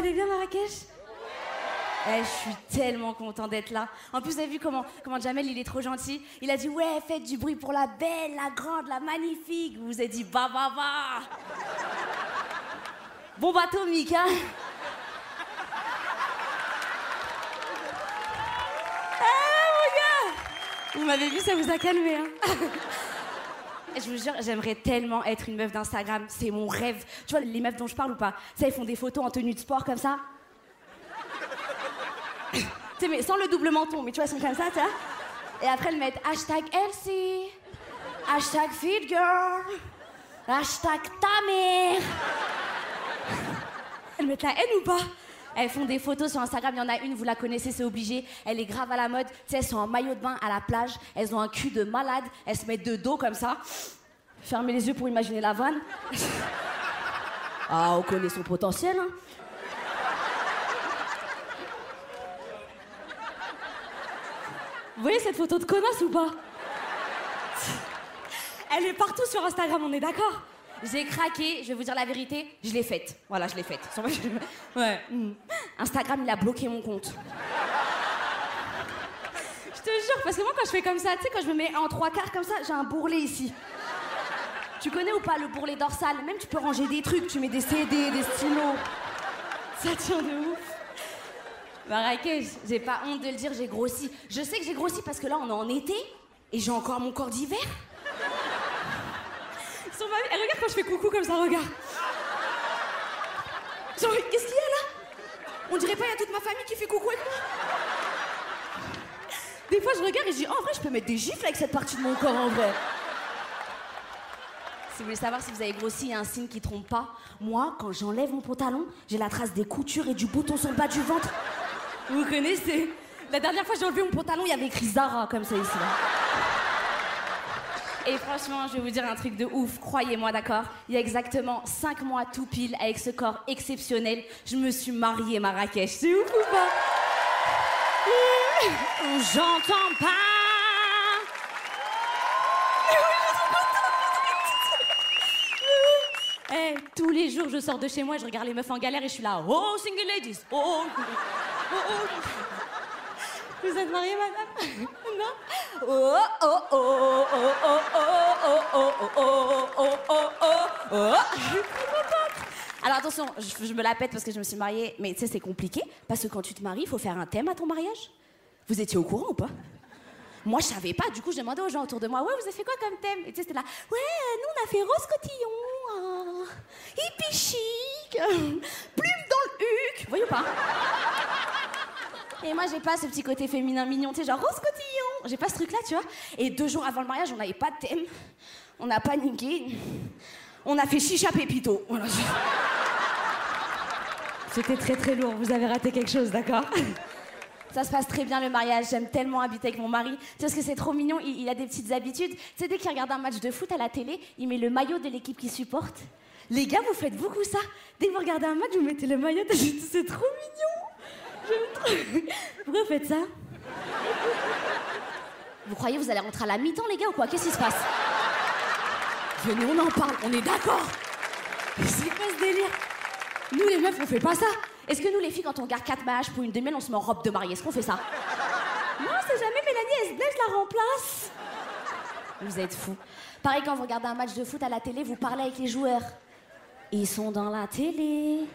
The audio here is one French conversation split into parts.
Allez bien, Marrakech eh, je suis tellement content d'être là. En plus, vous avez vu comment, comment Jamel, il est trop gentil. Il a dit Ouais, faites du bruit pour la belle, la grande, la magnifique. Vous vous êtes dit Bah, bah, bah. Bon bateau, Mika. Eh, Vous m'avez vu, ça vous a calmé, hein Je vous jure, j'aimerais tellement être une meuf d'Instagram. C'est mon rêve. Tu vois, les meufs dont je parle ou pas Ça, ils font des photos en tenue de sport comme ça. tu sais, mais sans le double menton, mais tu vois, elles sont comme ça, tu vois. Et après, elles mettent hashtag Elsie, hashtag Feed Girl, hashtag ta. Elles mettent la haine ou pas? Elles font des photos sur Instagram, il y en a une, vous la connaissez, c'est obligé. Elle est grave à la mode. Tu sais, elles sont en maillot de bain à la plage. Elles ont un cul de malade. Elles se mettent de dos comme ça. Fermez les yeux pour imaginer la vanne. ah, on connaît son potentiel, hein. Vous voyez cette photo de connasse ou pas? Elle est partout sur Instagram, on est d'accord? J'ai craqué, je vais vous dire la vérité, je l'ai faite. Voilà, je l'ai faite. Ouais. mm. Instagram, il a bloqué mon compte. Je te jure, parce que moi, quand je fais comme ça, tu sais, quand je me mets en trois quarts comme ça, j'ai un bourrelet ici. Tu connais ou pas le bourrelet dorsal? Même tu peux ranger des trucs, tu mets des CD, des stylos. Ça tient de ouf. Marrakech, j'ai pas honte de le dire, j'ai grossi. Je sais que j'ai grossi parce que là, on est en été et j'ai encore mon corps d'hiver. Ma- Eh, regarde quand je fais coucou comme ça, regarde. Genre, qu'est-ce qu'il y a là? On dirait pas, il y a toute ma famille qui fait coucou avec moi. Des fois, je regarde et je dis, en vrai, je peux mettre des gifles avec cette partie de mon corps, en vrai. Si vous voulez savoir si vous avez grossi, il y a un signe qui trompe pas. Moi, quand j'enlève mon pantalon, j'ai la trace des coutures et du bouton sur le bas du ventre. Vous connaissez? La dernière fois, j'ai enlevé mon pantalon, il y avait écrit Zara comme ça ici. Et franchement, je vais vous dire un truc de ouf, croyez-moi, d'accord? Il y a exactement 5 mois tout pile, avec ce corps exceptionnel, je me suis mariée Marrakech. C'est ouf ou pas? J'entends pas Eh, tous les jours, je sors de chez moi, je regarde les meufs en galère et je suis là. Oh, single ladies Oh, oh, oh. Vous êtes mariée, madame Non Oh, oh, oh, oh, oh, oh, oh, oh, oh, oh, oh, oh, oh, oh. Je. Alors attention, je, je me la pète parce que je me suis mariée, mais tu sais, c'est compliqué, parce que quand tu te maries, il faut faire un thème à ton mariage. Vous étiez au courant ou pas moi, je savais pas. Du coup, j'ai demandé aux gens autour de moi, ouais, vous avez fait quoi comme thème Et tu sais, c'était là, ouais, nous, on a fait rose cotillon, euh, hippie chic, euh, plume dans le huc. Voyez pas Et moi, j'ai pas ce petit côté féminin mignon, tu sais, genre rose cotillon. J'ai pas ce truc-là, tu vois. Et deux jours avant le mariage, on n'avait pas de thème. On a paniqué. On a fait chicha pépito. Voilà. C'était très très lourd. Vous avez raté quelque chose, d'accord? Ça se passe très bien le mariage, j'aime tellement habiter avec mon mari. Tu sais, parce que c'est trop mignon, il, il a des petites habitudes. Tu sais, dès qu'il regarde un match de foot à la télé, il met le maillot de l'équipe qu'il supporte. Les gars, vous faites beaucoup ça. Dès que vous regardez un match, vous mettez le maillot de... C'est trop mignon. Pourquoi vous faites ça Vous croyez que vous allez rentrer à la mi-temps, les gars, ou quoi Qu'est-ce qui se passe Venez, on en parle, on est d'accord C'est quoi ce délire Nous, les meufs, on fait pas ça est-ce que nous, les filles, quand on garde quatre mariages pour une demi on se met en robe de mariée Est-ce qu'on fait ça Non, c'est jamais Mélanie, elle se blesse, je la remplace. Vous êtes fous. Pareil, quand vous regardez un match de foot à la télé, vous parlez avec les joueurs. Ils sont dans la télé.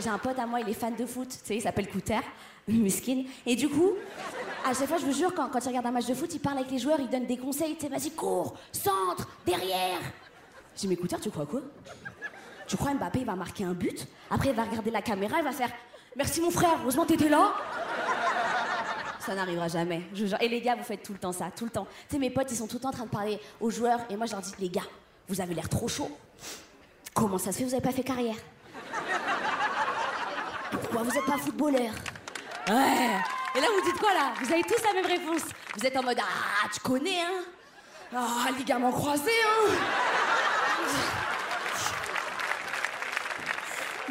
J'ai un pote à moi, il est fan de foot. Tu sais, il s'appelle Couter, Muskin. Et du coup, à chaque fois, je vous jure, quand, quand il regarde un match de foot, il parle avec les joueurs, il donne des conseils. Tu sais, vas-y, cours, centre, derrière. Je dis, mais Couter, tu crois quoi? Tu crois Mbappé il va marquer un but? Après il va regarder la caméra, il va faire Merci mon frère, heureusement t'étais là. Ça n'arrivera jamais. je jure. Et les gars, vous faites tout le temps ça, tout le temps. Tu sais, mes potes, ils sont tout le temps en train de parler aux joueurs et moi je leur dis les gars, Vous avez l'air trop chaud. Comment ça se fait, vous avez pas fait carrière? Pourquoi vous êtes pas footballeur Ouais. Et là, vous dites quoi là? Vous avez tous la même réponse. Vous êtes en mode Ah, tu connais, hein? Ah, ligament croisé, hein?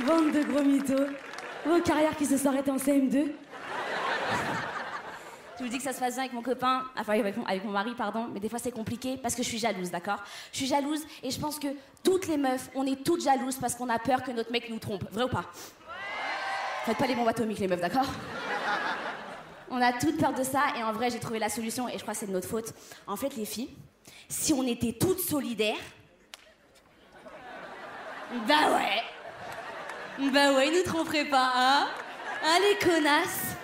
Bande de gros mythos. Vos carrières qui se sont arrêtées en CM2. Je vous dis que ça se passe bien avec mon copain, enfin avec mon, avec mon mari, pardon, mais des fois c'est compliqué parce que je suis jalouse, d'accord? Je suis jalouse et je pense que toutes les meufs, on est toutes jalouses parce qu'on a peur que notre mec nous trompe. Vrai ou pas? Faites pas les bombes atomiques, les meufs, d'accord On a toutes peur de ça et en vrai, j'ai trouvé la solution et je crois que c'est de notre faute. En fait, les filles, si on était toutes solidaires. Bah ouais. Bah ouais, nous tromperaient pas, hein. Hein, les connasses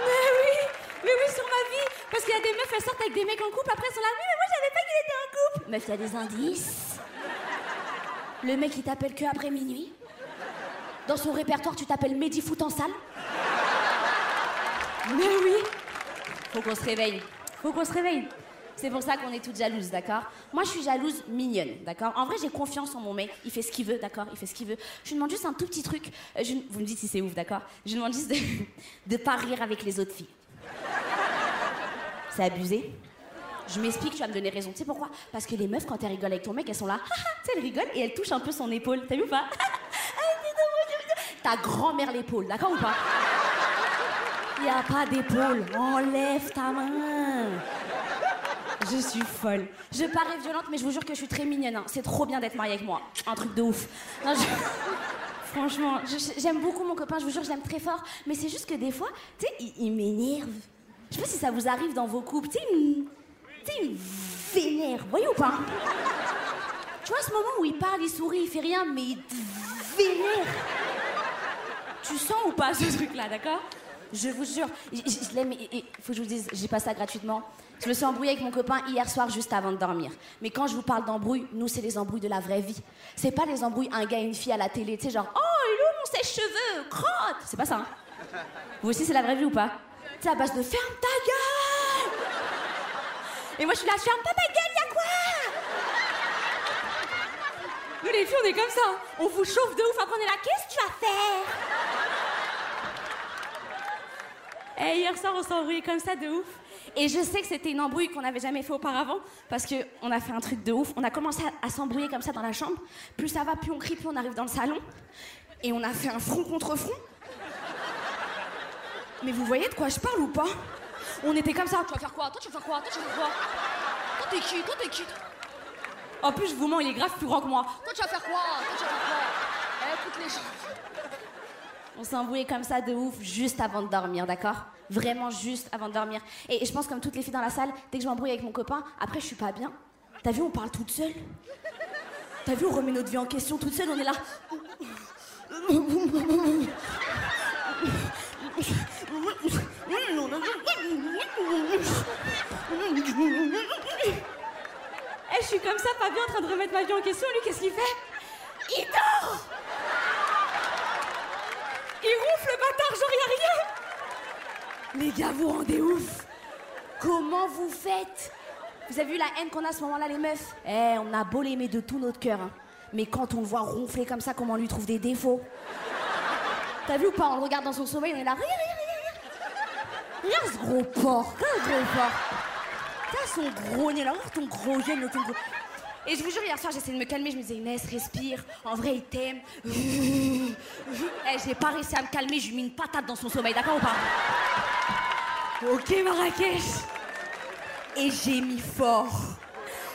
Mais oui Mais oui, sur ma vie. Parce qu'il y a des meufs, elles sortent avec des mecs en couple, après elles sont là, oui, mais moi j'avais pas qu'il était en couple. Meuf, t'as des indices. Le mec, il t'appelle que après minuit Dans son répertoire, tu t'appelles Mehdi Foot en salle Mais oui Faut qu'on se réveille. Faut qu'on se réveille. C'est pour ça qu'on est toutes jalouses, d'accord? Moi, je suis jalouse mignonne, d'accord? En vrai, j'ai confiance en mon mec. Il fait ce qu'il veut, d'accord? Il fait ce qu'il veut. Je lui demande juste un tout petit truc. Euh, vous me dites si c'est ouf, d'accord? Je lui demande juste de, de pas rire avec les autres filles. C'est abusé. Je m'explique, tu vas me donner raison. Tu sais pourquoi? Parce que les meufs, quand elles rigolent avec ton mec, elles sont là. tu sais, elles rigolent et elles touchent un peu son épaule. T'as vu ou pas? Ta grand-mère l'épaule, d'accord ou pas? Y a pas d'épaule. Enlève ta main. Je suis folle. Je parais violente, mais je vous jure que je suis très mignonne. hein. C'est trop bien d'être mariée avec moi. Un truc de ouf. Franchement, j'aime beaucoup mon copain, je vous jure, je l'aime très fort. Mais c'est juste que des fois, tu sais, il, il m'énerve. Je sais pas si ça vous arrive dans vos couples. Tu sais, il me- il vénère. Voyez ou pas? Tu vois ce moment où il parle, il sourit, il fait rien, mais il te vénère. Tu sens ou pas ce truc-là, d'accord? Je vous jure, je, l'aime et il faut que je vous dise, j'ai pas ça gratuitement. Je me suis embrouillée avec mon copain hier soir juste avant de dormir. Mais quand je vous parle d'embrouille, nous c'est les embrouilles de la vraie vie. C'est pas les embrouilles un gars et une fille à la télé, tu sais genre oh il est où mon sèche-cheveux, crotte. C'est pas ça. Hein vous aussi c'est la vraie vie ou pas? C'est à base de ferme ta gueule. Et moi je suis là, ferme pas ta gueule, y'a quoi Nous les filles on est comme ça, hein. on vous chauffe de ouf, après on est là, qu'est-ce que tu vas faire? Et hier soir, on s'est embrouillé comme ça de ouf. Et je sais que c'était une embrouille qu'on n'avait jamais fait auparavant parce qu'on a fait un truc de ouf. On a commencé à, à s'embrouiller comme ça dans la chambre. Plus ça va, plus on crie, plus on arrive dans le salon. Et on a fait un front contre front. Mais vous voyez de quoi je parle ou pas? On était comme ça. Tu vas faire quoi? Toi, tu vas faire quoi? Toi, tu vas faire quoi? Toi, t'es qui? Toi, t'es qui? En plus, je vous mens, il est grave plus grand que moi. Toi, tu vas faire quoi? Toi, tu vas faire quoi? Eh, toutes les choses. On s'est embrouillé comme ça de ouf juste avant de dormir, d'accord? Vraiment juste avant de dormir. Et, et je pense comme toutes les filles dans la salle, dès que je m'embrouille avec mon copain, après je suis pas bien. T'as vu, on parle toute seule. T'as vu, on remet notre vie en question toute seule, on est là. Eh, je suis comme ça, pas bien en train de remettre ma vie en question. Lui, qu'est-ce qu'il fait? Il dort il ronfle le bâtard, a rien. Les gars, vous rendez ouf. Comment vous faites? Vous avez vu la haine qu'on a à ce moment-là, les meufs? Eh, on a beau l'aimer de tout notre cœur, hein. mais quand on le voit ronfler comme ça, comment on lui trouve des défauts? T'as vu ou pas? On le regarde dans son sommeil, on est là, regarde, regarde, regarde Regarde ce gros porc, regarde ce gros porc. Regarde son gros nez là, regarde ton gros gène, ton gros... Et je vous jure, hier soir, j'essayais de me calmer. Je me disais, Inès, respire. En vrai, il t'aime. Eh, j'ai pas réussi à me calmer. Je lui ai mis une patate dans son sommeil, d'accord ou pas Ok, Marrakech. Et j'ai mis fort.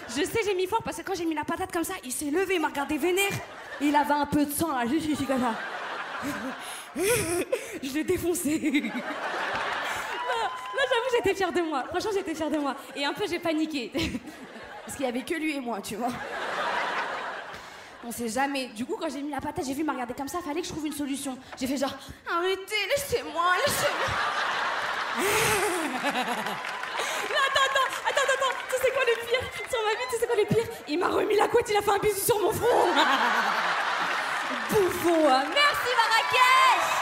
Je sais, j'ai mis fort parce que quand j'ai mis la patate comme ça, il s'est levé, il m'a regardé vénère. Et il avait un peu de sang là, juste ici comme ça. je l'ai défoncé. Non, non, j'avoue, j'étais fière de moi. Franchement, j'étais fière de moi. Et un peu, j'ai paniqué. Parce qu'il y avait que lui et moi, tu vois. On sait jamais. Du coup, quand j'ai mis la patate, j'ai vu m'a comme ça, fallait que je trouve une solution. J'ai fait genre, arrêtez, laissez-moi, laissez-moi. Là, attends, attends, attends, attends, tu sais quoi le pire Sur ma vie, tu sais quoi le pire? Il m'a remis la couette, il a fait un bisou sur mon front. Bouffon, hein. Merci Marrakech